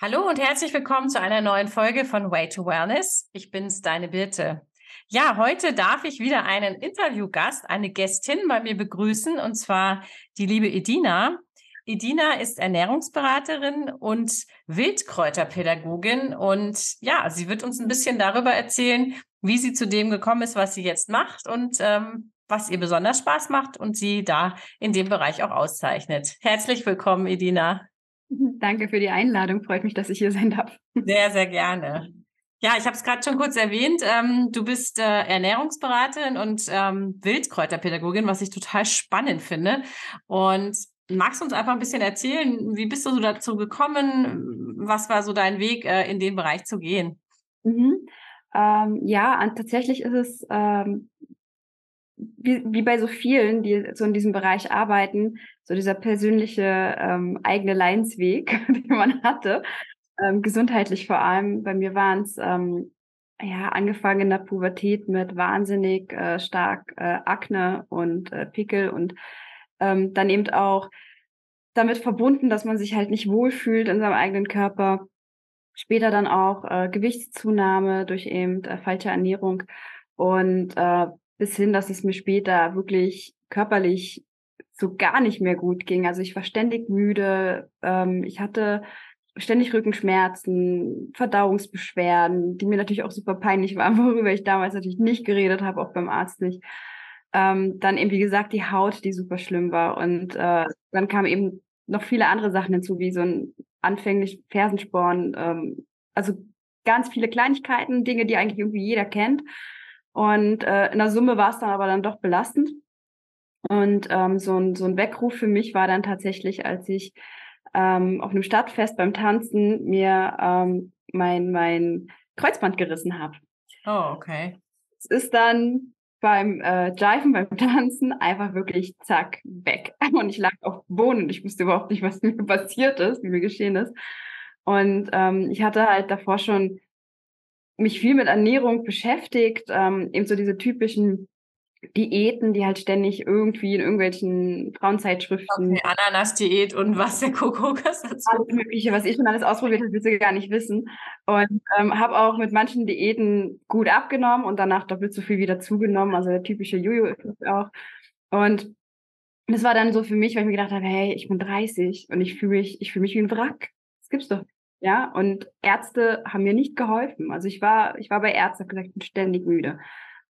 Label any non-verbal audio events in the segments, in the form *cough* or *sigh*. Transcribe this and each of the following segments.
Hallo und herzlich willkommen zu einer neuen Folge von Way to Wellness. Ich bin's, deine Birte. Ja, heute darf ich wieder einen Interviewgast, eine Gästin bei mir begrüßen, und zwar die liebe Edina. Edina ist Ernährungsberaterin und Wildkräuterpädagogin und ja, sie wird uns ein bisschen darüber erzählen, wie sie zu dem gekommen ist, was sie jetzt macht und ähm, was ihr besonders Spaß macht und sie da in dem Bereich auch auszeichnet. Herzlich willkommen, Edina. *laughs* Danke für die Einladung. Freut mich, dass ich hier sein darf. *laughs* Sehr, sehr gerne. Ja, ich habe es gerade schon kurz erwähnt. Ähm, du bist äh, Ernährungsberaterin und ähm, Wildkräuterpädagogin, was ich total spannend finde. Und magst du uns einfach ein bisschen erzählen, wie bist du so dazu gekommen? Was war so dein Weg, äh, in den Bereich zu gehen? Mhm. Ähm, ja, tatsächlich ist es ähm, wie, wie bei so vielen, die so in diesem Bereich arbeiten, so dieser persönliche ähm, eigene Leinsweg, *laughs* den man hatte, ähm, gesundheitlich vor allem. Bei mir waren es ähm, ja angefangen in der Pubertät mit wahnsinnig äh, stark äh, Akne und äh, Pickel und ähm, dann eben auch damit verbunden, dass man sich halt nicht wohlfühlt in seinem eigenen Körper. Später dann auch äh, Gewichtszunahme durch eben äh, falsche Ernährung und äh, bis hin, dass es mir später wirklich körperlich so gar nicht mehr gut ging. Also ich war ständig müde, ähm, ich hatte ständig Rückenschmerzen, Verdauungsbeschwerden, die mir natürlich auch super peinlich waren, *laughs* worüber ich damals natürlich nicht geredet habe, auch beim Arzt nicht. Ähm, dann eben, wie gesagt, die Haut, die super schlimm war. Und äh, dann kamen eben noch viele andere Sachen hinzu, wie so ein anfänglich Fersensporn, ähm, also ganz viele Kleinigkeiten, Dinge, die eigentlich irgendwie jeder kennt. Und äh, in der Summe war es dann aber dann doch belastend. Und ähm, so, ein, so ein Weckruf für mich war dann tatsächlich, als ich ähm, auf einem Stadtfest beim Tanzen mir ähm, mein, mein Kreuzband gerissen habe. Oh, okay. Es ist dann beim äh, Jiven, beim *laughs* Tanzen einfach wirklich zack, weg. *laughs* Und ich lag auf dem Boden und ich wusste überhaupt nicht, was *laughs* mir passiert ist, wie mir geschehen ist. Und ähm, ich hatte halt davor schon mich viel mit Ernährung beschäftigt, ähm, eben so diese typischen Diäten, die halt ständig irgendwie in irgendwelchen Frauenzeitschriften. Okay, Ananas-Diät und was der Kokokas dazu. Alles Mögliche, was ich schon alles ausprobiert habe, willst du gar nicht wissen. Und ähm, habe auch mit manchen Diäten gut abgenommen und danach doppelt so viel wieder zugenommen. Also der typische Jojo-Effekt auch. Und das war dann so für mich, weil ich mir gedacht habe, hey, ich bin 30 und ich fühle mich, ich fühle mich wie ein Wrack. Das gibt's doch ja, und Ärzte haben mir nicht geholfen. Also ich war, ich war bei Ärzten, habe gesagt, ich bin ständig müde.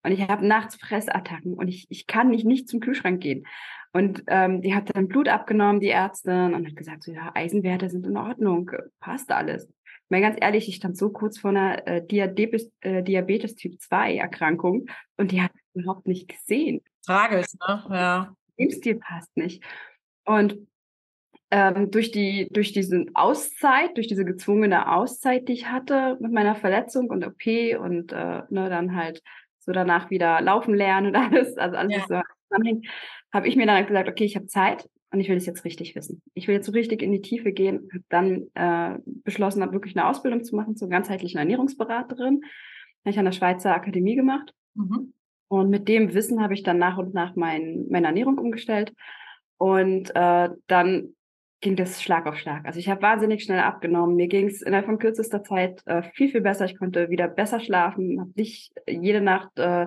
Und ich habe nachts Fressattacken und ich, ich kann nicht, nicht zum Kühlschrank gehen. Und ähm, die hat dann Blut abgenommen, die Ärztin, und hat gesagt, so, ja, Eisenwerte sind in Ordnung, passt alles. Ich meine, ganz ehrlich, ich stand so kurz vor einer äh, Diabetes, äh, Diabetes Typ 2 Erkrankung und die hat überhaupt nicht gesehen. Tragisch, ne? Ja. Lebensstil passt nicht. Und ähm, durch die durch diese Auszeit, durch diese gezwungene Auszeit, die ich hatte mit meiner Verletzung und OP und äh, ne, dann halt so danach wieder laufen lernen und *laughs* alles, also alles ja. so zusammenhängt, habe ich mir dann gesagt, okay, ich habe Zeit und ich will das jetzt richtig wissen. Ich will jetzt so richtig in die Tiefe gehen. Habe dann äh, beschlossen, habe wirklich eine Ausbildung zu machen zur ganzheitlichen Ernährungsberaterin. Habe ich an der Schweizer Akademie gemacht. Mhm. Und mit dem Wissen habe ich dann nach und nach mein, meine Ernährung umgestellt. Und äh, dann ging das Schlag auf Schlag. Also ich habe wahnsinnig schnell abgenommen. Mir ging es innerhalb von kürzester Zeit äh, viel, viel besser. Ich konnte wieder besser schlafen, habe nicht jede Nacht äh,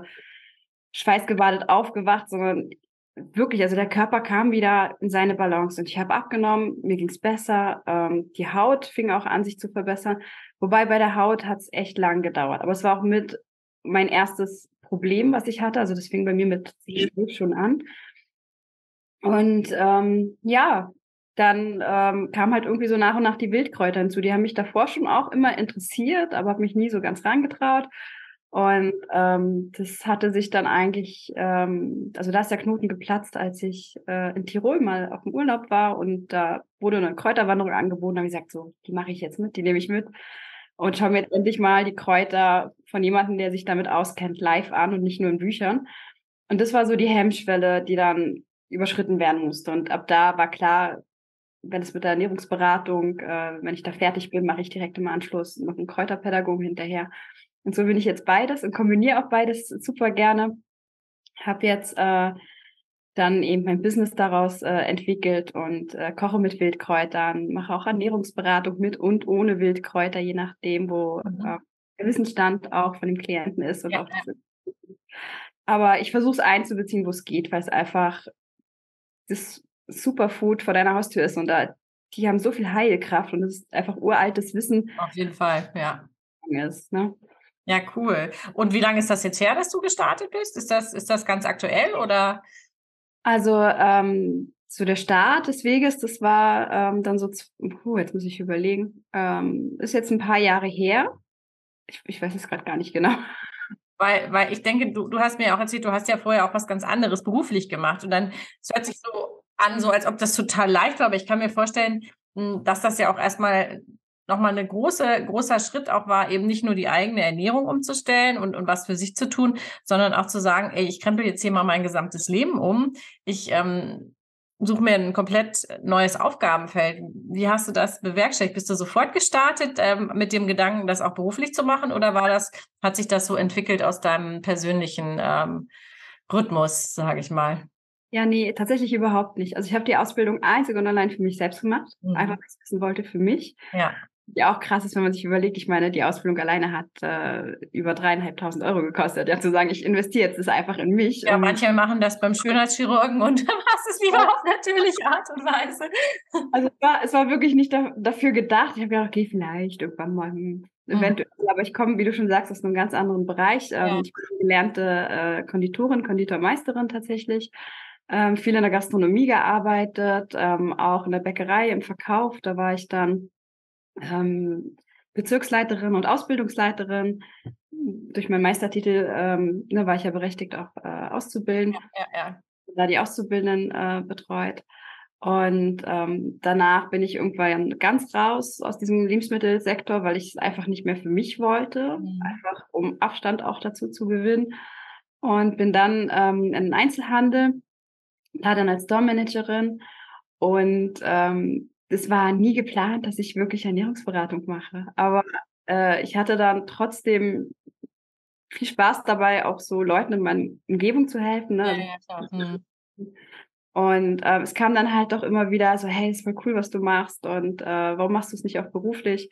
schweißgebadet aufgewacht, sondern wirklich, also der Körper kam wieder in seine Balance und ich habe abgenommen, mir ging es besser, ähm, die Haut fing auch an, sich zu verbessern. Wobei bei der Haut hat es echt lang gedauert. Aber es war auch mit mein erstes Problem, was ich hatte. Also das fing bei mir mit schon an. Und ähm, ja, dann ähm, kam halt irgendwie so nach und nach die Wildkräuter hinzu. Die haben mich davor schon auch immer interessiert, aber habe mich nie so ganz rangetraut. Und ähm, das hatte sich dann eigentlich, ähm, also da ist der Knoten geplatzt, als ich äh, in Tirol mal auf dem Urlaub war und da wurde eine Kräuterwanderung angeboten. Da habe ich gesagt, so, die mache ich jetzt mit, die nehme ich mit und schaue mir jetzt endlich mal die Kräuter von jemandem, der sich damit auskennt, live an und nicht nur in Büchern. Und das war so die Hemmschwelle, die dann überschritten werden musste. Und ab da war klar, wenn es mit der Ernährungsberatung, äh, wenn ich da fertig bin, mache ich direkt im Anschluss noch einen Kräuterpädagogen hinterher. Und so bin ich jetzt beides und kombiniere auch beides super gerne. Habe jetzt äh, dann eben mein Business daraus äh, entwickelt und äh, koche mit Wildkräutern, mache auch Ernährungsberatung mit und ohne Wildkräuter, je nachdem, wo mhm. äh, der Wissensstand auch von dem Klienten ist und ja, auch. Aber ich versuche es einzubeziehen, wo es geht, weil es einfach das Superfood vor deiner Haustür ist und da die haben so viel Heilkraft und es ist einfach uraltes Wissen. Auf jeden Fall, ja. Ist, ne? Ja, cool. Und wie lange ist das jetzt her, dass du gestartet bist? Ist das, ist das ganz aktuell oder? Also ähm, so der Start des Weges, das war ähm, dann so, puh, jetzt muss ich überlegen, ähm, ist jetzt ein paar Jahre her. Ich, ich weiß es gerade gar nicht genau. Weil, weil ich denke, du, du hast mir auch erzählt, du hast ja vorher auch was ganz anderes beruflich gemacht. Und dann, es hört sich so an, so als ob das total leicht war, aber ich kann mir vorstellen, hm, dass das ja auch erstmal nochmal eine große, großer Schritt auch war, eben nicht nur die eigene Ernährung umzustellen und, und was für sich zu tun, sondern auch zu sagen, ey, ich krempel jetzt hier mal mein gesamtes Leben um. Ich ähm, suche mir ein komplett neues Aufgabenfeld. Wie hast du das bewerkstelligt? Bist du sofort gestartet ähm, mit dem Gedanken, das auch beruflich zu machen oder war das, hat sich das so entwickelt aus deinem persönlichen ähm, Rhythmus, sage ich mal? Ja, nee, tatsächlich überhaupt nicht. Also ich habe die Ausbildung einzig und allein für mich selbst gemacht, mhm. einfach weil ich es wissen wollte für mich. Ja ja auch krass ist, wenn man sich überlegt, ich meine, die Ausbildung alleine hat äh, über dreieinhalbtausend Euro gekostet. Ja, zu sagen, ich investiere jetzt das einfach in mich. Ja, manche machen das beim Schönheitschirurgen und *laughs* dann machst es lieber auf natürliche Art und Weise. Also es war, es war wirklich nicht da, dafür gedacht. Ich habe gedacht, okay, vielleicht irgendwann mal hm, mhm. eventuell, aber ich komme, wie du schon sagst, aus einem ganz anderen Bereich. Ähm, ja. Ich bin gelernte äh, Konditorin, Konditormeisterin tatsächlich. Ähm, viel in der Gastronomie gearbeitet, ähm, auch in der Bäckerei im Verkauf. Da war ich dann ähm, Bezirksleiterin und Ausbildungsleiterin. Durch meinen Meistertitel ähm, ne, war ich ja berechtigt, auch äh, auszubilden. Ja, ja, ja. Da die Auszubildenden äh, betreut. Und ähm, danach bin ich irgendwann ganz raus aus diesem Lebensmittelsektor, weil ich es einfach nicht mehr für mich wollte, mhm. einfach um Abstand auch dazu zu gewinnen. Und bin dann ähm, in den Einzelhandel, da dann als Store-Managerin und ähm, das war nie geplant, dass ich wirklich Ernährungsberatung mache. Aber äh, ich hatte dann trotzdem viel Spaß dabei, auch so Leuten in meiner Umgebung zu helfen. Ne? Ja, ja, hm. Und äh, es kam dann halt doch immer wieder so, hey, ist voll cool, was du machst und äh, warum machst du es nicht auch beruflich?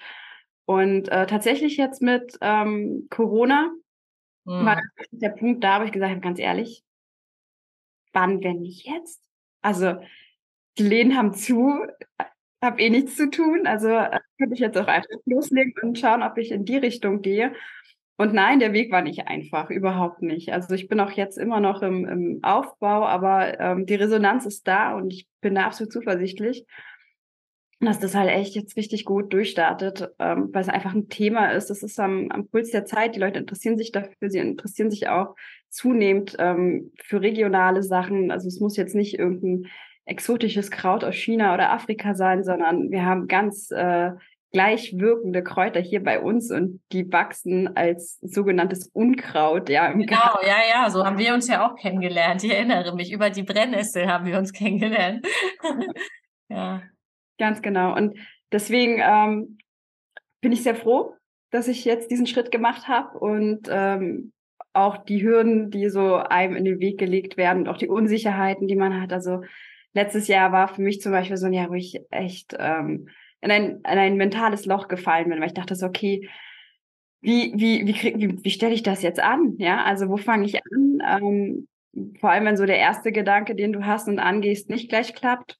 Und äh, tatsächlich jetzt mit ähm, Corona hm. war der Punkt da, wo ich gesagt habe, ganz ehrlich, wann, wenn nicht jetzt? Also die Läden haben zu, habe eh nichts zu tun. Also äh, könnte ich jetzt auch einfach loslegen und schauen, ob ich in die Richtung gehe. Und nein, der Weg war nicht einfach, überhaupt nicht. Also ich bin auch jetzt immer noch im, im Aufbau, aber ähm, die Resonanz ist da und ich bin da absolut zuversichtlich, dass das halt echt jetzt richtig gut durchstartet, ähm, weil es einfach ein Thema ist. Das ist am, am Puls der Zeit. Die Leute interessieren sich dafür, sie interessieren sich auch zunehmend ähm, für regionale Sachen. Also es muss jetzt nicht irgendein exotisches Kraut aus China oder Afrika sein, sondern wir haben ganz äh, gleich wirkende Kräuter hier bei uns und die wachsen als sogenanntes Unkraut. Ja, genau, Garten. ja, ja, so haben wir uns ja auch kennengelernt. Ich erinnere mich, über die Brennnessel haben wir uns kennengelernt. *laughs* ja. Ganz genau. Und deswegen ähm, bin ich sehr froh, dass ich jetzt diesen Schritt gemacht habe und ähm, auch die Hürden, die so einem in den Weg gelegt werden und auch die Unsicherheiten, die man hat. Also letztes Jahr war für mich zum Beispiel so ein Jahr, wo ich echt ähm, in, ein, in ein mentales Loch gefallen bin, weil ich dachte so, okay, wie, wie, wie, wie, wie stelle ich das jetzt an? Ja, also wo fange ich an? Ähm, vor allem, wenn so der erste Gedanke, den du hast und angehst, nicht gleich klappt,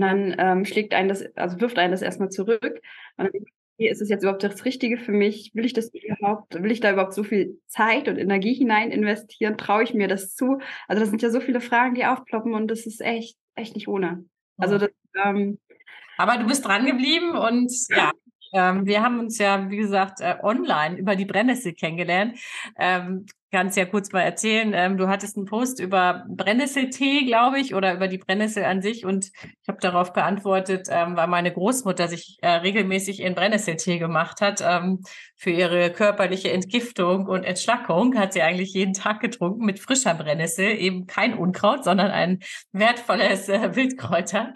dann ähm, schlägt einen das, also wirft einen das erstmal zurück. Und dann ist es jetzt überhaupt das Richtige für mich? Will ich das überhaupt, will ich da überhaupt so viel Zeit und Energie hinein investieren? Traue ich mir das zu? Also das sind ja so viele Fragen, die aufploppen und das ist echt, echt nicht ohne. Also das, ähm, aber du bist dran geblieben und ja, ähm, wir haben uns ja, wie gesagt, äh, online über die Brennnessel kennengelernt. Ähm, kannst ja kurz mal erzählen. Ähm, du hattest einen Post über Brennnesseltee, glaube ich, oder über die Brennnessel an sich. Und ich habe darauf geantwortet, ähm, weil meine Großmutter sich äh, regelmäßig ihren Brennnesseltee gemacht hat. Ähm, für ihre körperliche Entgiftung und Entschlackung hat sie eigentlich jeden Tag getrunken mit frischer Brennnessel. Eben kein Unkraut, sondern ein wertvolles äh, Wildkräuter.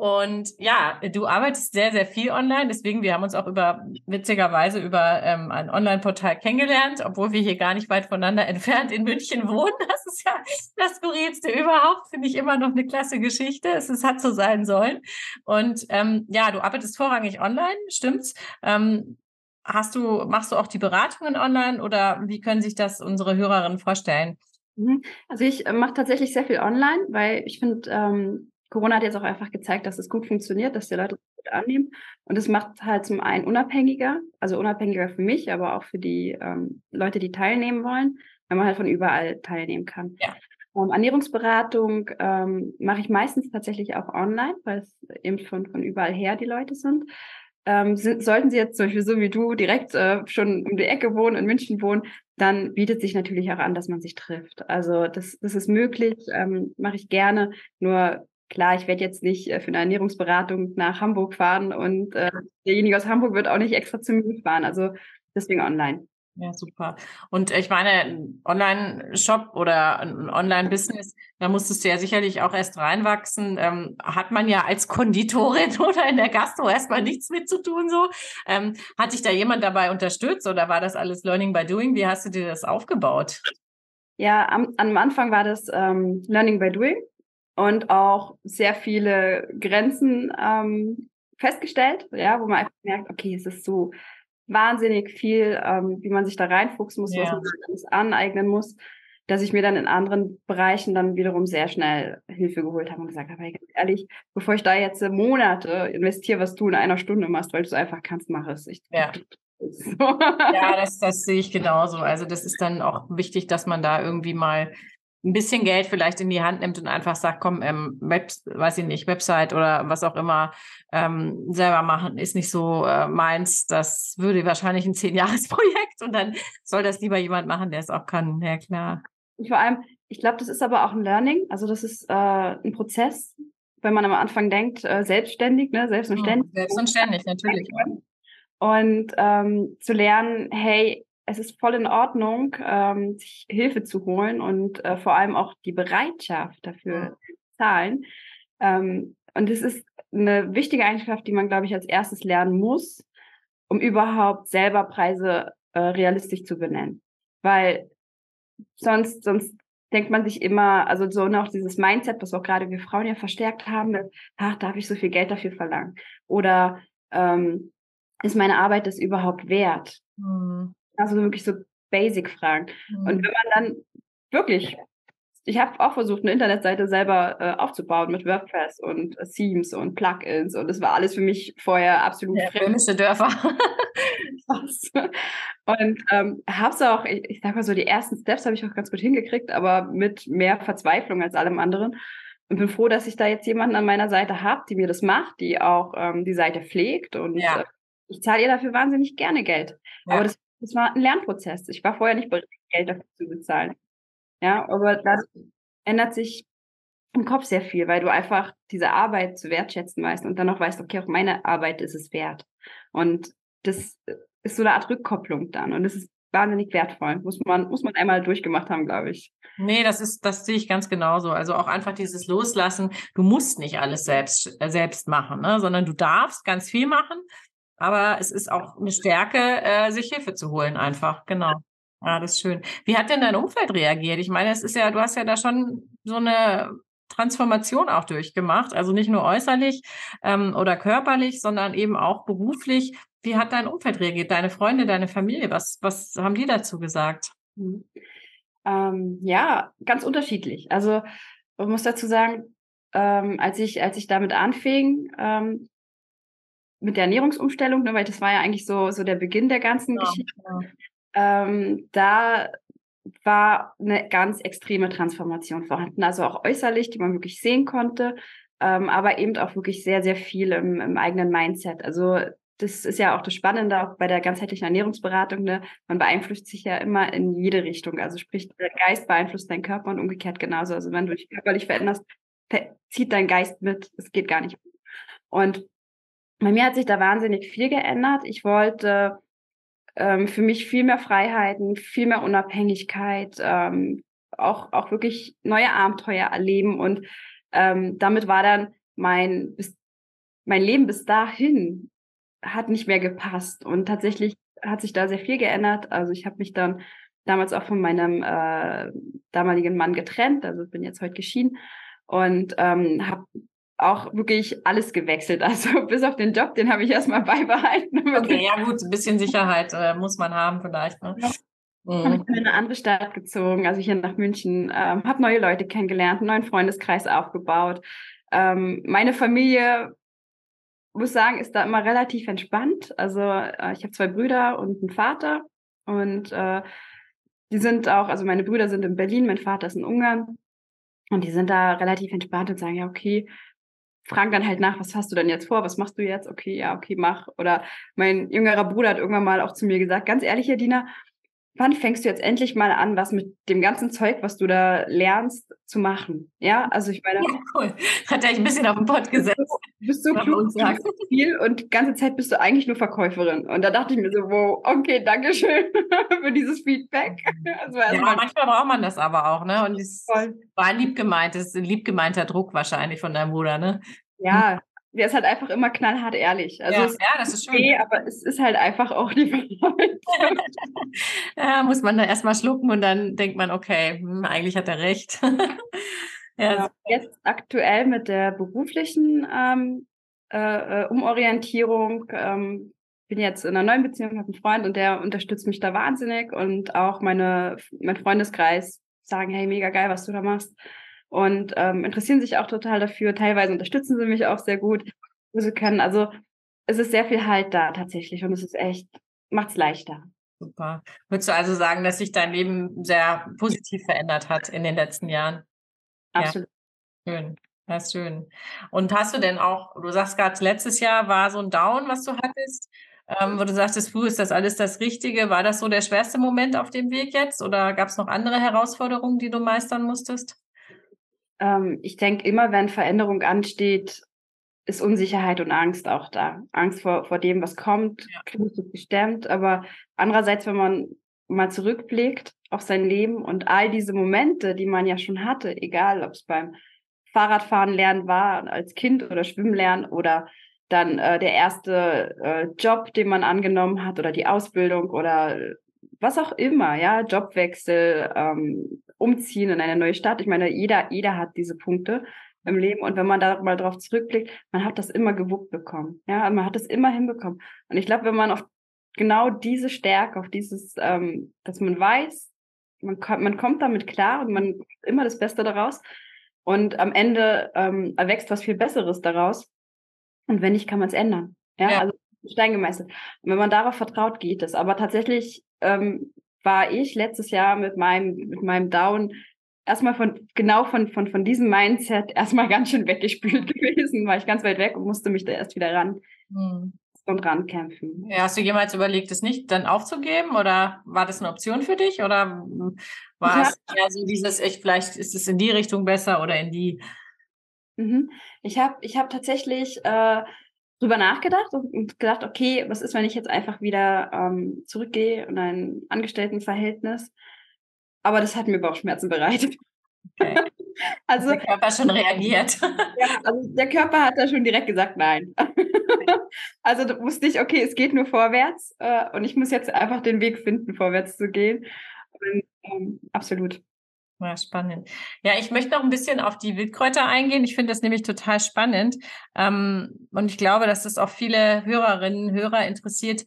Und ja, du arbeitest sehr, sehr viel online. Deswegen, wir haben uns auch über, witzigerweise, über ähm, ein Online-Portal kennengelernt, obwohl wir hier gar nicht weit voneinander *laughs* entfernt in München wohnen. Das ist ja das Skurrilste überhaupt. Finde ich immer noch eine klasse Geschichte. Es, es hat so sein sollen. Und ähm, ja, du arbeitest vorrangig online, stimmt's? Ähm, hast du, machst du auch die Beratungen online oder wie können sich das unsere Hörerinnen vorstellen? Mhm. Also ich äh, mache tatsächlich sehr viel online, weil ich finde, ähm, Corona hat jetzt auch einfach gezeigt, dass es gut funktioniert, dass die Leute es gut annehmen. Und es macht halt zum einen unabhängiger, also unabhängiger für mich, aber auch für die ähm, Leute, die teilnehmen wollen, weil man halt von überall teilnehmen kann. Ja. Ähm, Ernährungsberatung ähm, mache ich meistens tatsächlich auch online, weil es eben von, von überall her die Leute sind. Ähm, sind, sollten Sie jetzt zum Beispiel so wie du direkt äh, schon um die Ecke wohnen, in München wohnen, dann bietet sich natürlich auch an, dass man sich trifft. Also das, das ist möglich, ähm, mache ich gerne. Nur klar, ich werde jetzt nicht äh, für eine Ernährungsberatung nach Hamburg fahren und äh, derjenige aus Hamburg wird auch nicht extra zu mir fahren. Also deswegen online. Ja, super. Und ich meine, ein Online-Shop oder ein Online-Business, da musstest du ja sicherlich auch erst reinwachsen. Ähm, hat man ja als Konditorin *laughs* oder in der Gastro erstmal nichts mit zu tun so. Ähm, hat dich da jemand dabei unterstützt oder war das alles Learning by Doing? Wie hast du dir das aufgebaut? Ja, am, am Anfang war das ähm, Learning by Doing und auch sehr viele Grenzen ähm, festgestellt, ja, wo man einfach merkt, okay, es ist so wahnsinnig viel, ähm, wie man sich da reinfuchsen muss, ja. was man sich aneignen muss, dass ich mir dann in anderen Bereichen dann wiederum sehr schnell Hilfe geholt habe und gesagt habe, hey, ganz ehrlich, bevor ich da jetzt Monate investiere, was du in einer Stunde machst, weil du es einfach kannst, mach es. Ich, ja. *laughs* So. ja, das, das sehe ich genauso. Also das ist dann auch wichtig, dass man da irgendwie mal ein bisschen Geld vielleicht in die Hand nimmt und einfach sagt, komm, ähm, Web, weiß ich nicht, Website oder was auch immer ähm, selber machen, ist nicht so äh, meins. Das würde wahrscheinlich ein Zehn-Jahres-Projekt und dann soll das lieber jemand machen, der es auch kann. Ja, klar. Vor allem, ich glaube, das ist aber auch ein Learning. Also das ist äh, ein Prozess, wenn man am Anfang denkt, äh, selbstständig, ne, selbst und ständig. Selbst und ständig, natürlich. Und ähm, zu lernen, hey, es ist voll in Ordnung, ähm, sich Hilfe zu holen und äh, vor allem auch die Bereitschaft dafür zu zahlen. Ähm, und es ist eine wichtige Eigenschaft, die man, glaube ich, als erstes lernen muss, um überhaupt selber Preise äh, realistisch zu benennen. Weil sonst, sonst denkt man sich immer, also so noch dieses Mindset, was auch gerade wir Frauen ja verstärkt haben, dass, ach, darf ich so viel Geld dafür verlangen? Oder ähm, ist meine Arbeit das überhaupt wert? Mhm. Also wirklich so Basic-Fragen. Mhm. Und wenn man dann wirklich, ich habe auch versucht, eine Internetseite selber äh, aufzubauen mit WordPress und äh, Themes und Plugins und das war alles für mich vorher absolut ja, fremd. Dörfer. *laughs* und ähm, habe es auch, ich, ich sag mal so, die ersten Steps habe ich auch ganz gut hingekriegt, aber mit mehr Verzweiflung als allem anderen. Und bin froh, dass ich da jetzt jemanden an meiner Seite habe, die mir das macht, die auch ähm, die Seite pflegt und ja. äh, ich zahle ihr dafür wahnsinnig gerne Geld. Ja. Aber das das war ein Lernprozess. Ich war vorher nicht bereit, Geld dafür zu bezahlen. Ja, aber das ändert sich im Kopf sehr viel, weil du einfach diese Arbeit zu wertschätzen weißt und dann noch weißt, okay, auch meine Arbeit ist es wert. Und das ist so eine Art Rückkopplung dann. Und das ist wahnsinnig wertvoll. Muss man, muss man einmal durchgemacht haben, glaube ich. Nee, das ist, das sehe ich ganz genauso. Also auch einfach dieses Loslassen. Du musst nicht alles selbst, äh, selbst machen, ne? sondern du darfst ganz viel machen. Aber es ist auch eine Stärke, äh, sich Hilfe zu holen, einfach. Genau. Ja, das ist schön. Wie hat denn dein Umfeld reagiert? Ich meine, es ist ja, du hast ja da schon so eine Transformation auch durchgemacht. Also nicht nur äußerlich ähm, oder körperlich, sondern eben auch beruflich. Wie hat dein Umfeld reagiert? Deine Freunde, deine Familie? Was, was haben die dazu gesagt? Mhm. Ähm, ja, ganz unterschiedlich. Also ich muss dazu sagen, ähm, als ich als ich damit anfing, ähm, mit der Ernährungsumstellung, ne, weil das war ja eigentlich so, so der Beginn der ganzen ja, Geschichte. Ja. Ähm, da war eine ganz extreme Transformation vorhanden, also auch äußerlich, die man wirklich sehen konnte, ähm, aber eben auch wirklich sehr, sehr viel im, im, eigenen Mindset. Also das ist ja auch das Spannende auch bei der ganzheitlichen Ernährungsberatung. Ne? Man beeinflusst sich ja immer in jede Richtung. Also sprich, der Geist beeinflusst deinen Körper und umgekehrt genauso. Also wenn du dich körperlich veränderst, zieht dein Geist mit. Es geht gar nicht. Und bei mir hat sich da wahnsinnig viel geändert. Ich wollte ähm, für mich viel mehr Freiheiten, viel mehr Unabhängigkeit, ähm, auch, auch wirklich neue Abenteuer erleben. Und ähm, damit war dann mein bis mein Leben bis dahin hat nicht mehr gepasst. Und tatsächlich hat sich da sehr viel geändert. Also ich habe mich dann damals auch von meinem äh, damaligen Mann getrennt, also bin jetzt heute geschieden und ähm, habe auch wirklich alles gewechselt. *laughs* Also bis auf den Job, den habe ich erstmal *laughs* beibehalten. Okay, ja gut, ein bisschen Sicherheit äh, muss man haben vielleicht. Ne? Ja. Mhm. Habe ich in eine andere Stadt gezogen, also hier nach München, ähm, habe neue Leute kennengelernt, einen neuen Freundeskreis aufgebaut. Ähm, meine Familie, muss sagen, ist da immer relativ entspannt. Also äh, ich habe zwei Brüder und einen Vater und äh, die sind auch, also meine Brüder sind in Berlin, mein Vater ist in Ungarn und die sind da relativ entspannt und sagen, ja, okay, fragen dann halt nach, was hast du denn jetzt vor? Was machst du jetzt? Okay, ja, okay, mach. Oder mein jüngerer Bruder hat irgendwann mal auch zu mir gesagt, ganz ehrlich, Herr Diener, wann fängst du jetzt endlich mal an, was mit dem ganzen Zeug, was du da lernst, zu machen? Ja, also ich meine. Ja, cool. Hat er ein bisschen auf den Pott gesetzt. Du bist so klug, und viel und die ganze Zeit bist du eigentlich nur Verkäuferin. Und da dachte ich mir so, wow, okay, danke schön *laughs* für dieses Feedback. ja, manchmal braucht man das aber auch, ne? Und es war ein liebgemeintes, ein liebgemeinter Druck wahrscheinlich von deinem Bruder, ne? Ja, der ist halt einfach immer knallhart ehrlich. Also ja, ja, das ist schön. Okay, aber es ist halt einfach auch die *laughs* ja, muss man da erstmal schlucken und dann denkt man, okay, hm, eigentlich hat er recht. *laughs* ja, ja, jetzt aktuell mit der beruflichen ähm, äh, äh, Umorientierung ähm, bin jetzt in einer neuen Beziehung, habe einen Freund und der unterstützt mich da wahnsinnig und auch meine, mein Freundeskreis sagen, hey, mega geil, was du da machst und ähm, interessieren sich auch total dafür. Teilweise unterstützen sie mich auch sehr gut, wo sie können. Also es ist sehr viel Halt da tatsächlich und es ist echt, macht es leichter. Super. Würdest du also sagen, dass sich dein Leben sehr positiv verändert hat in den letzten Jahren? Absolut. Ja. Schön. Das ist schön. Und hast du denn auch, du sagst gerade, letztes Jahr war so ein Down, was du hattest, ähm, wo du sagtest, puh, ist das alles das Richtige? War das so der schwerste Moment auf dem Weg jetzt oder gab es noch andere Herausforderungen, die du meistern musstest? Ähm, ich denke, immer wenn Veränderung ansteht, ist Unsicherheit und Angst auch da. Angst vor, vor dem, was kommt, ja. kriegt gestemmt. Aber andererseits, wenn man mal zurückblickt auf sein Leben und all diese Momente, die man ja schon hatte, egal ob es beim Fahrradfahren lernen war als Kind oder Schwimmen lernen oder dann äh, der erste äh, Job, den man angenommen hat oder die Ausbildung oder was auch immer, ja, Jobwechsel, ähm, umziehen in eine neue Stadt. Ich meine, jeder, jeder hat diese Punkte im Leben. Und wenn man da mal drauf zurückblickt, man hat das immer gewuppt bekommen. Ja, man hat das immer hinbekommen. Und ich glaube, wenn man auf genau diese Stärke, auf dieses, ähm, dass man weiß, man, kommt, man kommt damit klar und man immer das Beste daraus. Und am Ende ähm, erwächst was viel Besseres daraus. Und wenn nicht, kann man es ändern. Ja, ja. also Stein gemeißelt. Und wenn man darauf vertraut, geht es. Aber tatsächlich ähm, war ich letztes Jahr mit meinem, mit meinem Down erstmal von, genau von, von, von diesem Mindset *laughs* erstmal ganz schön weggespült gewesen, war ich ganz weit weg und musste mich da erst wieder ran hm. und rankämpfen. Ja, hast du jemals überlegt, es nicht dann aufzugeben oder war das eine Option für dich oder war es ja so dieses, ich, vielleicht ist es in die Richtung besser oder in die? Mhm. Ich habe ich hab tatsächlich äh, drüber nachgedacht und gedacht, okay, was ist, wenn ich jetzt einfach wieder ähm, zurückgehe in ein Angestelltenverhältnis? Aber das hat mir Bauchschmerzen bereitet. Okay. *laughs* also der Körper schon reagiert. ja, also der Körper hat da schon direkt gesagt, nein. *laughs* also da wusste ich, okay, es geht nur vorwärts äh, und ich muss jetzt einfach den Weg finden, vorwärts zu gehen. Und, ähm, absolut. Ja, spannend. Ja, ich möchte noch ein bisschen auf die Wildkräuter eingehen. Ich finde das nämlich total spannend. Ähm, und ich glaube, dass das auch viele Hörerinnen und Hörer interessiert.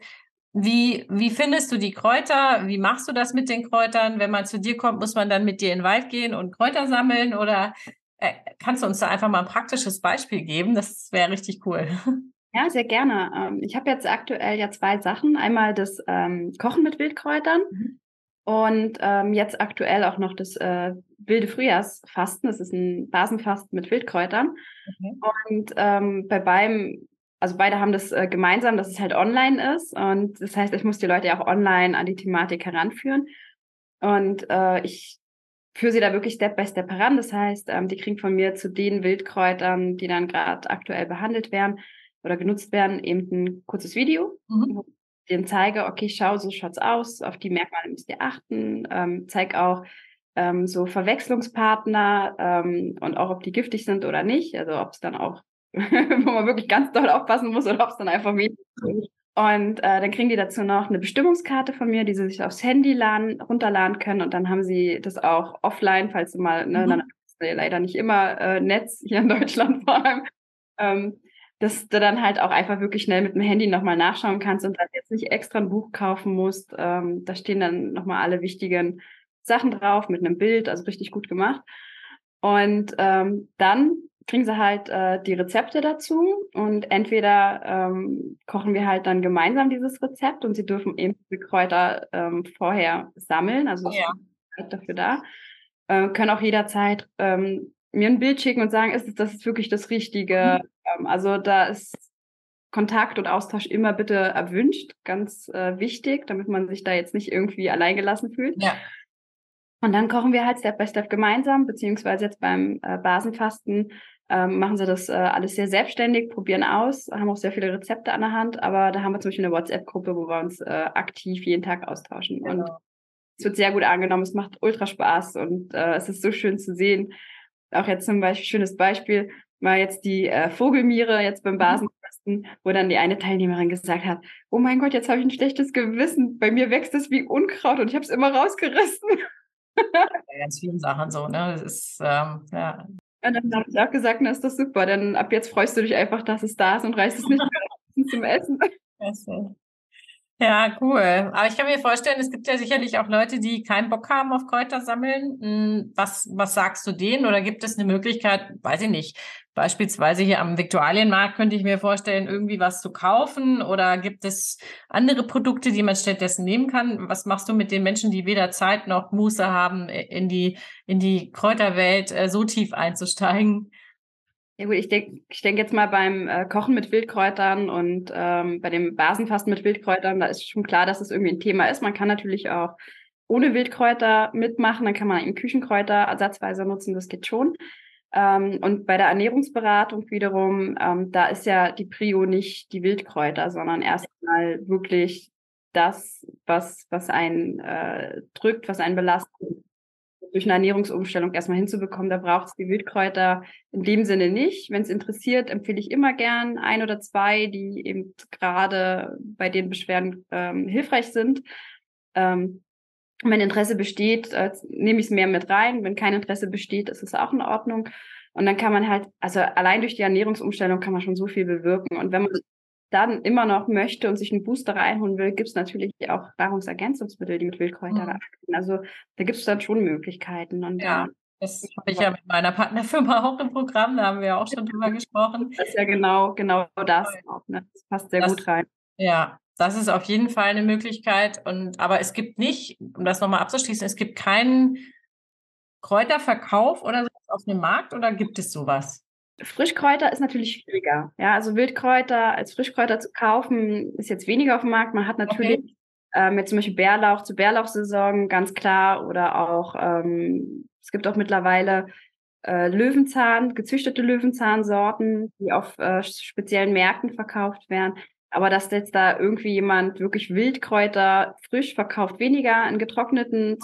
Wie, wie findest du die Kräuter? Wie machst du das mit den Kräutern? Wenn man zu dir kommt, muss man dann mit dir in den Wald gehen und Kräuter sammeln? Oder äh, kannst du uns da einfach mal ein praktisches Beispiel geben? Das wäre richtig cool. Ja, sehr gerne. Ähm, ich habe jetzt aktuell ja zwei Sachen. Einmal das ähm, Kochen mit Wildkräutern. Mhm. Und ähm, jetzt aktuell auch noch das äh, wilde Frühjahrsfasten. Das ist ein Basenfasten mit Wildkräutern. Okay. Und ähm, bei beiden, also beide haben das äh, gemeinsam, dass es halt online ist. Und das heißt, ich muss die Leute ja auch online an die Thematik heranführen. Und äh, ich führe sie da wirklich Step by Step heran. Das heißt, ähm, die kriegen von mir zu den Wildkräutern, die dann gerade aktuell behandelt werden oder genutzt werden, eben ein kurzes Video, mhm denen zeige, okay, schau, so schaut's aus, auf die Merkmale müsst ihr achten, ähm, zeig auch ähm, so Verwechslungspartner ähm, und auch, ob die giftig sind oder nicht, also ob es dann auch *laughs* wo man wirklich ganz doll aufpassen muss oder ob es dann einfach wenig ist. Und äh, dann kriegen die dazu noch eine Bestimmungskarte von mir, die sie sich aufs Handy laden, runterladen können. Und dann haben sie das auch offline, falls sie mal, ne, mhm. dann leider nicht immer äh, Netz hier in Deutschland *laughs* vor allem. Ähm, dass du dann halt auch einfach wirklich schnell mit dem Handy nochmal nachschauen kannst und dann jetzt nicht extra ein Buch kaufen musst. Ähm, da stehen dann nochmal alle wichtigen Sachen drauf mit einem Bild, also richtig gut gemacht. Und ähm, dann kriegen sie halt äh, die Rezepte dazu und entweder ähm, kochen wir halt dann gemeinsam dieses Rezept und sie dürfen eben die Kräuter ähm, vorher sammeln, also ja. dafür da. Äh, können auch jederzeit ähm, mir ein Bild schicken und sagen, ist das ist wirklich das Richtige. Mhm. Ähm, also da ist Kontakt und Austausch immer bitte erwünscht, ganz äh, wichtig, damit man sich da jetzt nicht irgendwie alleingelassen fühlt. Ja. Und dann kochen wir halt Step by Step gemeinsam, beziehungsweise jetzt beim äh, Basenfasten ähm, machen sie das äh, alles sehr selbstständig, probieren aus, haben auch sehr viele Rezepte an der Hand, aber da haben wir zum Beispiel eine WhatsApp-Gruppe, wo wir uns äh, aktiv jeden Tag austauschen. Genau. Und es wird sehr gut angenommen, es macht ultra Spaß und äh, es ist so schön zu sehen. Auch jetzt zum Beispiel, schönes Beispiel, war jetzt die äh, Vogelmiere jetzt beim mhm. Basenfasten, wo dann die eine Teilnehmerin gesagt hat, oh mein Gott, jetzt habe ich ein schlechtes Gewissen, bei mir wächst es wie Unkraut und ich habe es immer rausgerissen. *laughs* Bei ganz vielen Sachen so, ne? Das ist, ähm, ja. Ja, dann habe ich auch gesagt, na ist das super, denn ab jetzt freust du dich einfach, dass es da ist und reißt es nicht mehr *laughs* zum Essen. Ja, cool. Aber ich kann mir vorstellen, es gibt ja sicherlich auch Leute, die keinen Bock haben auf Kräuter sammeln. Hm, was, was sagst du denen? Oder gibt es eine Möglichkeit, weiß ich nicht, beispielsweise hier am Viktualienmarkt könnte ich mir vorstellen, irgendwie was zu kaufen? Oder gibt es andere Produkte, die man stattdessen nehmen kann? Was machst du mit den Menschen, die weder Zeit noch Muße haben, in die, in die Kräuterwelt äh, so tief einzusteigen? Ja gut, ich denke ich denk jetzt mal beim äh, Kochen mit Wildkräutern und ähm, bei dem Basenfasten mit Wildkräutern, da ist schon klar, dass es das irgendwie ein Thema ist. Man kann natürlich auch ohne Wildkräuter mitmachen, dann kann man eben Küchenkräuter ersatzweise nutzen, das geht schon. Ähm, und bei der Ernährungsberatung wiederum, ähm, da ist ja die Prio nicht die Wildkräuter, sondern erstmal wirklich das, was, was einen äh, drückt, was einen belastet, durch eine Ernährungsumstellung erstmal hinzubekommen. Da braucht es die Wildkräuter in dem Sinne nicht. Wenn es interessiert, empfehle ich immer gern ein oder zwei, die eben gerade bei den Beschwerden ähm, hilfreich sind. Ähm, wenn Interesse besteht, äh, nehme ich es mehr mit rein. Wenn kein Interesse besteht, ist es auch in Ordnung. Und dann kann man halt, also allein durch die Ernährungsumstellung kann man schon so viel bewirken. Und wenn man dann immer noch möchte und sich einen Booster reinholen will, gibt es natürlich auch Nahrungsergänzungsmittel, die mit Wildkräutern mhm. arbeiten. Also da gibt es dann schon Möglichkeiten. Und ja. Das habe ich ja mit meiner Partnerfirma *laughs* auch im Programm, da haben wir ja auch schon drüber *laughs* gesprochen. Das ist ja genau, genau das auch. Ne? Das passt sehr das, gut rein. Ja, das ist auf jeden Fall eine Möglichkeit. Und aber es gibt nicht, um das nochmal abzuschließen, es gibt keinen Kräuterverkauf oder so auf dem Markt oder gibt es sowas? Frischkräuter ist natürlich schwieriger. Ja, also Wildkräuter als Frischkräuter zu kaufen ist jetzt weniger auf dem Markt. Man hat natürlich okay. ähm, jetzt zum Beispiel Bärlauch zu Bärlauchsaison, ganz klar. Oder auch, ähm, es gibt auch mittlerweile äh, Löwenzahn, gezüchtete Löwenzahnsorten, die auf äh, speziellen Märkten verkauft werden. Aber dass jetzt da irgendwie jemand wirklich Wildkräuter frisch verkauft, weniger in getrockneten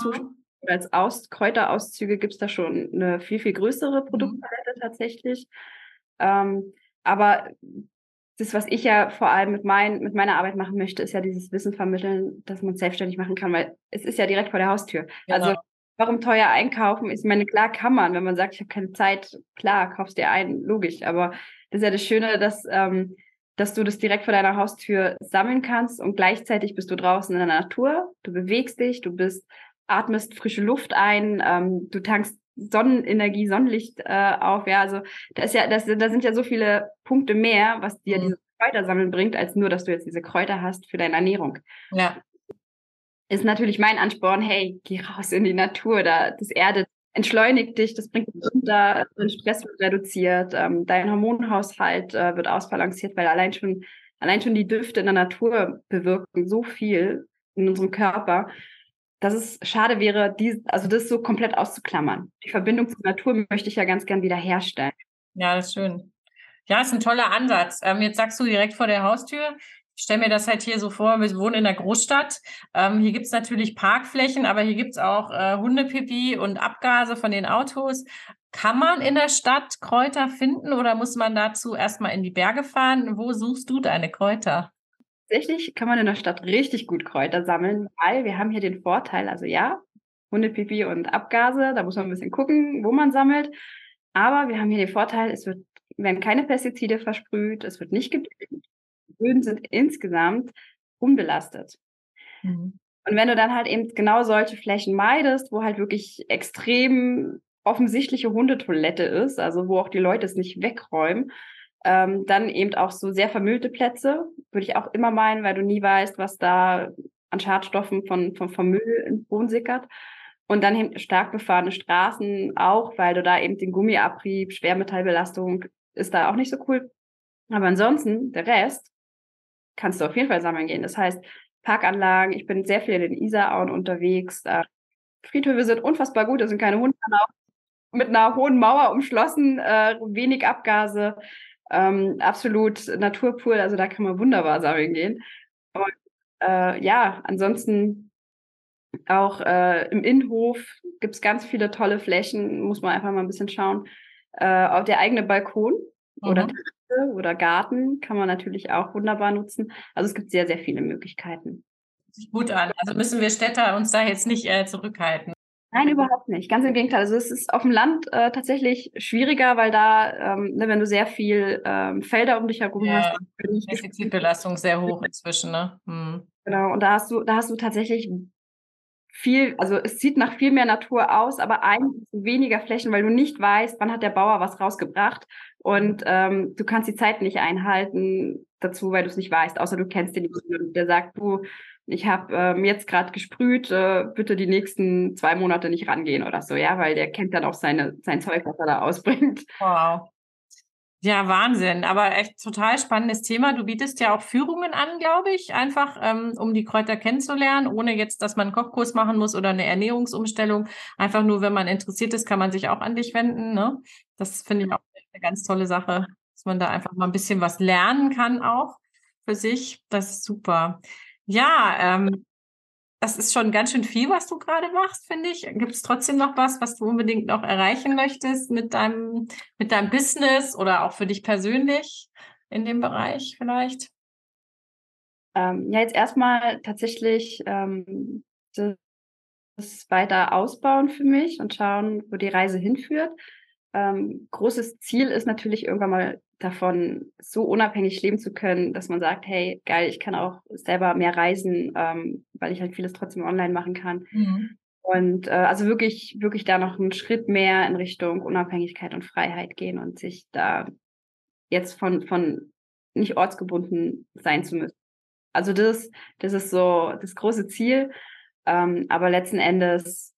Als Aus Kräuterauszüge gibt es da schon eine viel, viel größere mhm. Produktpalette mhm. tatsächlich. Ähm, aber das, was ich ja vor allem mit, mein, mit meiner Arbeit machen möchte, ist ja dieses Wissen vermitteln, dass man es selbstständig machen kann, weil es ist ja direkt vor der Haustür. Genau. Also warum teuer einkaufen? Ich meine, klar kann man, wenn man sagt, ich habe keine Zeit, klar, kaufst dir ein, logisch. Aber das ist ja das Schöne, dass, ähm, dass du das direkt vor deiner Haustür sammeln kannst und gleichzeitig bist du draußen in der Natur, du bewegst dich, du bist atmest frische Luft ein, ähm, du tankst Sonnenenergie, Sonnenlicht äh, auf. Ja, also da ist ja, das, da sind ja so viele Punkte mehr, was dir mhm. dieses Kräutersammeln bringt, als nur, dass du jetzt diese Kräuter hast für deine Ernährung. Ja. Ist natürlich mein Ansporn, hey, geh raus in die Natur, da das Erde entschleunigt dich, das bringt dich runter, dein Stress wird reduziert, ähm, dein Hormonhaushalt äh, wird ausbalanciert, weil allein schon, allein schon die Düfte in der Natur bewirken so viel in unserem Körper dass es schade wäre, die, also das so komplett auszuklammern. Die Verbindung zur Natur möchte ich ja ganz gern wieder herstellen. Ja, das ist schön. Ja, ist ein toller Ansatz. Ähm, jetzt sagst du direkt vor der Haustür. ich stelle mir das halt hier so vor, wir wohnen in der Großstadt. Ähm, hier gibt es natürlich Parkflächen, aber hier gibt es auch äh, Hundepipi und Abgase von den Autos. Kann man in der Stadt Kräuter finden oder muss man dazu erstmal in die Berge fahren? Wo suchst du deine Kräuter? Tatsächlich kann man in der Stadt richtig gut Kräuter sammeln, weil wir haben hier den Vorteil, also ja, Hundepipi und Abgase, da muss man ein bisschen gucken, wo man sammelt. Aber wir haben hier den Vorteil, es wird, werden keine Pestizide versprüht, es wird nicht gedüngt. Böden sind insgesamt unbelastet. Mhm. Und wenn du dann halt eben genau solche Flächen meidest, wo halt wirklich extrem offensichtliche Hundetoilette ist, also wo auch die Leute es nicht wegräumen, ähm, dann eben auch so sehr vermüllte Plätze, würde ich auch immer meinen, weil du nie weißt, was da an Schadstoffen von, von, vom Müll ins Boden sickert. Und dann eben stark befahrene Straßen auch, weil du da eben den Gummiabrieb, Schwermetallbelastung ist da auch nicht so cool. Aber ansonsten, der Rest, kannst du auf jeden Fall sammeln gehen. Das heißt, Parkanlagen, ich bin sehr viel in den Isarauen unterwegs. Friedhöfe sind unfassbar gut, da sind keine Hunde mit einer hohen Mauer umschlossen, äh, wenig Abgase, ähm, absolut naturpur, also da kann man wunderbar sammeln gehen. Und äh, ja, ansonsten auch äh, im Innenhof gibt es ganz viele tolle Flächen, muss man einfach mal ein bisschen schauen. Äh, auch der eigene Balkon mhm. oder oder Garten kann man natürlich auch wunderbar nutzen. Also es gibt sehr, sehr viele Möglichkeiten. Sich gut an. Also müssen wir Städter uns da jetzt nicht äh, zurückhalten. Nein, überhaupt nicht. Ganz im Gegenteil. Also es ist auf dem Land äh, tatsächlich schwieriger, weil da, ähm, ne, wenn du sehr viel ähm, Felder um dich herum ja, hast, die Pestizidbelastung sehr hoch inzwischen. Ne? Hm. Genau. Und da hast du, da hast du tatsächlich viel, also es sieht nach viel mehr Natur aus, aber eigentlich weniger Flächen, weil du nicht weißt, wann hat der Bauer was rausgebracht und ähm, du kannst die Zeit nicht einhalten dazu, weil du es nicht weißt, außer du kennst den, der sagt, du, ich habe ähm, jetzt gerade gesprüht, äh, bitte die nächsten zwei Monate nicht rangehen oder so, ja, weil der kennt dann auch seine, sein Zeug, was er da ausbringt. Wow. Ja, Wahnsinn. Aber echt total spannendes Thema. Du bietest ja auch Führungen an, glaube ich, einfach ähm, um die Kräuter kennenzulernen, ohne jetzt, dass man einen Kochkurs machen muss oder eine Ernährungsumstellung. Einfach nur, wenn man interessiert ist, kann man sich auch an dich wenden. Ne? Das finde ich auch eine ganz tolle Sache, dass man da einfach mal ein bisschen was lernen kann auch für sich. Das ist super. Ja, ähm, das ist schon ganz schön viel, was du gerade machst, finde ich. Gibt es trotzdem noch was, was du unbedingt noch erreichen möchtest mit deinem, mit deinem Business oder auch für dich persönlich in dem Bereich vielleicht? Ähm, ja, jetzt erstmal tatsächlich ähm, das weiter ausbauen für mich und schauen, wo die Reise hinführt. Ähm, großes Ziel ist natürlich irgendwann mal davon so unabhängig leben zu können, dass man sagt, hey, geil, ich kann auch selber mehr reisen, ähm, weil ich halt vieles trotzdem online machen kann. Mhm. Und äh, also wirklich, wirklich da noch einen Schritt mehr in Richtung Unabhängigkeit und Freiheit gehen und sich da jetzt von, von nicht ortsgebunden sein zu müssen. Also das, das ist so das große Ziel. Ähm, aber letzten Endes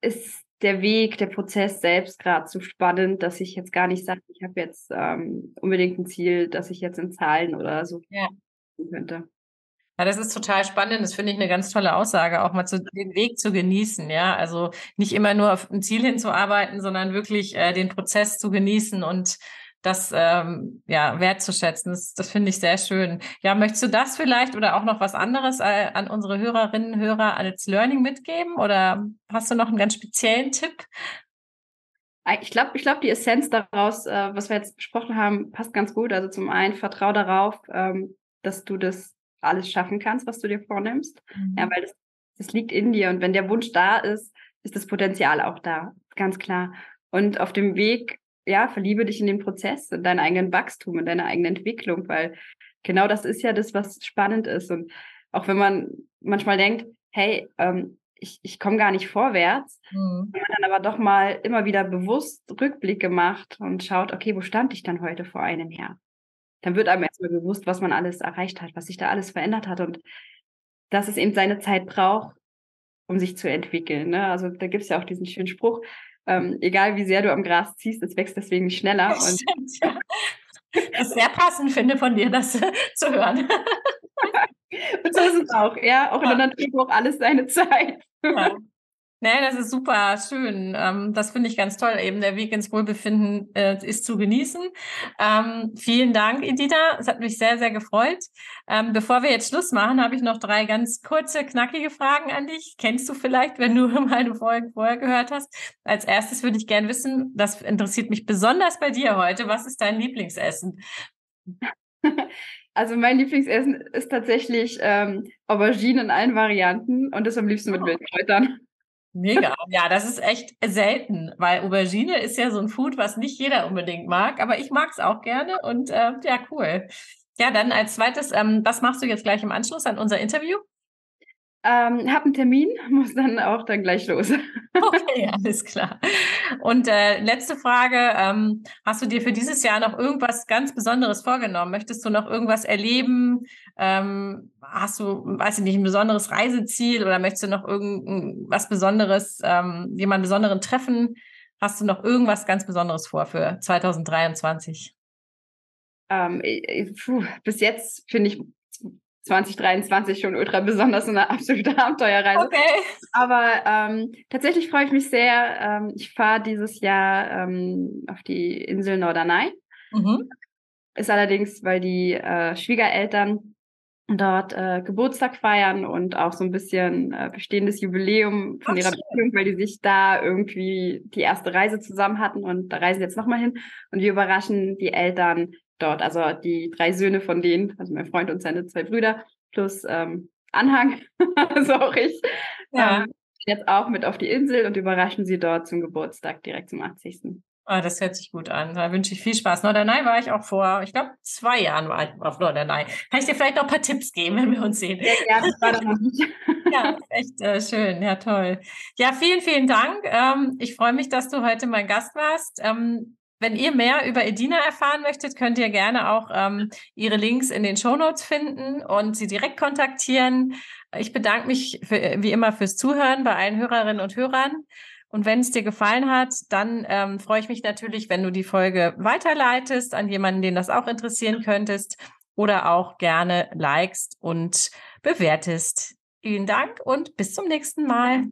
ist der Weg, der Prozess selbst gerade so spannend, dass ich jetzt gar nicht sage, ich habe jetzt ähm, unbedingt ein Ziel, dass ich jetzt in Zahlen oder so ja. könnte. Ja, das ist total spannend. Das finde ich eine ganz tolle Aussage, auch mal zu, den Weg zu genießen. Ja, also nicht immer nur auf ein Ziel hinzuarbeiten, sondern wirklich äh, den Prozess zu genießen und das ähm, ja wertzuschätzen. Das, das finde ich sehr schön. Ja, möchtest du das vielleicht oder auch noch was anderes äh, an unsere Hörerinnen und Hörer als Learning mitgeben? Oder hast du noch einen ganz speziellen Tipp? Ich glaube, ich glaube, die Essenz daraus, äh, was wir jetzt besprochen haben, passt ganz gut. Also zum einen, vertrau darauf, ähm, dass du das alles schaffen kannst, was du dir vornimmst. Mhm. Ja, weil das, das liegt in dir. Und wenn der Wunsch da ist, ist das Potenzial auch da. Ganz klar. Und auf dem Weg ja, verliebe dich in den Prozess, in deinen eigenen Wachstum, in deine eigene Entwicklung, weil genau das ist ja das, was spannend ist. Und auch wenn man manchmal denkt, hey, ähm, ich, ich komme gar nicht vorwärts, mhm. wenn man dann aber doch mal immer wieder bewusst Rückblicke macht und schaut, okay, wo stand ich dann heute vor einem Jahr? Dann wird einem erstmal bewusst, was man alles erreicht hat, was sich da alles verändert hat und dass es eben seine Zeit braucht, um sich zu entwickeln. Ne? Also da gibt es ja auch diesen schönen Spruch, ähm, egal wie sehr du am Gras ziehst, es wächst deswegen nicht schneller. Das, und stimmt, ja. das ist sehr passend finde von dir, das zu hören. *laughs* und so ist es auch, ja. Auch in der Natur braucht alles seine Zeit. Ja. Nee, das ist super schön. Ähm, das finde ich ganz toll. Eben der Weg ins Wohlbefinden äh, ist zu genießen. Ähm, vielen Dank, Edina. Es hat mich sehr, sehr gefreut. Ähm, bevor wir jetzt Schluss machen, habe ich noch drei ganz kurze, knackige Fragen an dich. Kennst du vielleicht, wenn du *laughs* meine Folgen vorher gehört hast? Als erstes würde ich gerne wissen, das interessiert mich besonders bei dir heute. Was ist dein Lieblingsessen? Also mein Lieblingsessen ist tatsächlich ähm, Aubergine in allen Varianten und das am liebsten mit oh. Wildkräutern. Mega. Ja, das ist echt selten, weil Aubergine ist ja so ein Food, was nicht jeder unbedingt mag, aber ich mag es auch gerne und äh, ja, cool. Ja, dann als zweites, ähm, was machst du jetzt gleich im Anschluss an unser Interview? Ähm, hab einen Termin, *laughs* muss dann auch dann gleich los. Okay, *laughs* alles klar. Und äh, letzte Frage: ähm, Hast du dir für dieses Jahr noch irgendwas ganz Besonderes vorgenommen? Möchtest du noch irgendwas erleben? Ähm, hast du, weiß ich nicht, ein besonderes Reiseziel oder möchtest du noch irgendwas Besonderes, ähm, jemanden besonderen treffen? Hast du noch irgendwas ganz Besonderes vor für 2023? Ähm, puh, bis jetzt finde ich 2023 schon ultra besonders und eine absolute Abenteuerreise. Okay. Aber ähm, tatsächlich freue ich mich sehr. Ähm, ich fahre dieses Jahr ähm, auf die Insel Norderney. Mhm. Ist allerdings, weil die äh, Schwiegereltern dort äh, Geburtstag feiern und auch so ein bisschen äh, bestehendes Jubiläum von Ach, ihrer Beziehung, weil die sich da irgendwie die erste Reise zusammen hatten und da reisen jetzt nochmal hin und wir überraschen die Eltern dort. Also die drei Söhne von denen, also mein Freund und seine zwei Brüder, plus ähm, Anhang, also auch ich, ja. ähm, jetzt auch mit auf die Insel und überraschen sie dort zum Geburtstag, direkt zum 80. Ah, das hört sich gut an. Da wünsche ich viel Spaß. Norderney war ich auch vor, ich glaube, zwei Jahren war ich auf Norderney. Kann ich dir vielleicht noch ein paar Tipps geben, wenn wir uns sehen? Ja, ja das war noch nicht. *laughs* ja, echt äh, schön. Ja, toll. Ja, vielen, vielen Dank. Ähm, ich freue mich, dass du heute mein Gast warst. Ähm, wenn ihr mehr über Edina erfahren möchtet, könnt ihr gerne auch ähm, ihre Links in den Shownotes finden und sie direkt kontaktieren. Ich bedanke mich für, wie immer fürs Zuhören bei allen Hörerinnen und Hörern. Und wenn es dir gefallen hat, dann ähm, freue ich mich natürlich, wenn du die Folge weiterleitest an jemanden, den das auch interessieren könntest oder auch gerne likest und bewertest. Vielen Dank und bis zum nächsten Mal.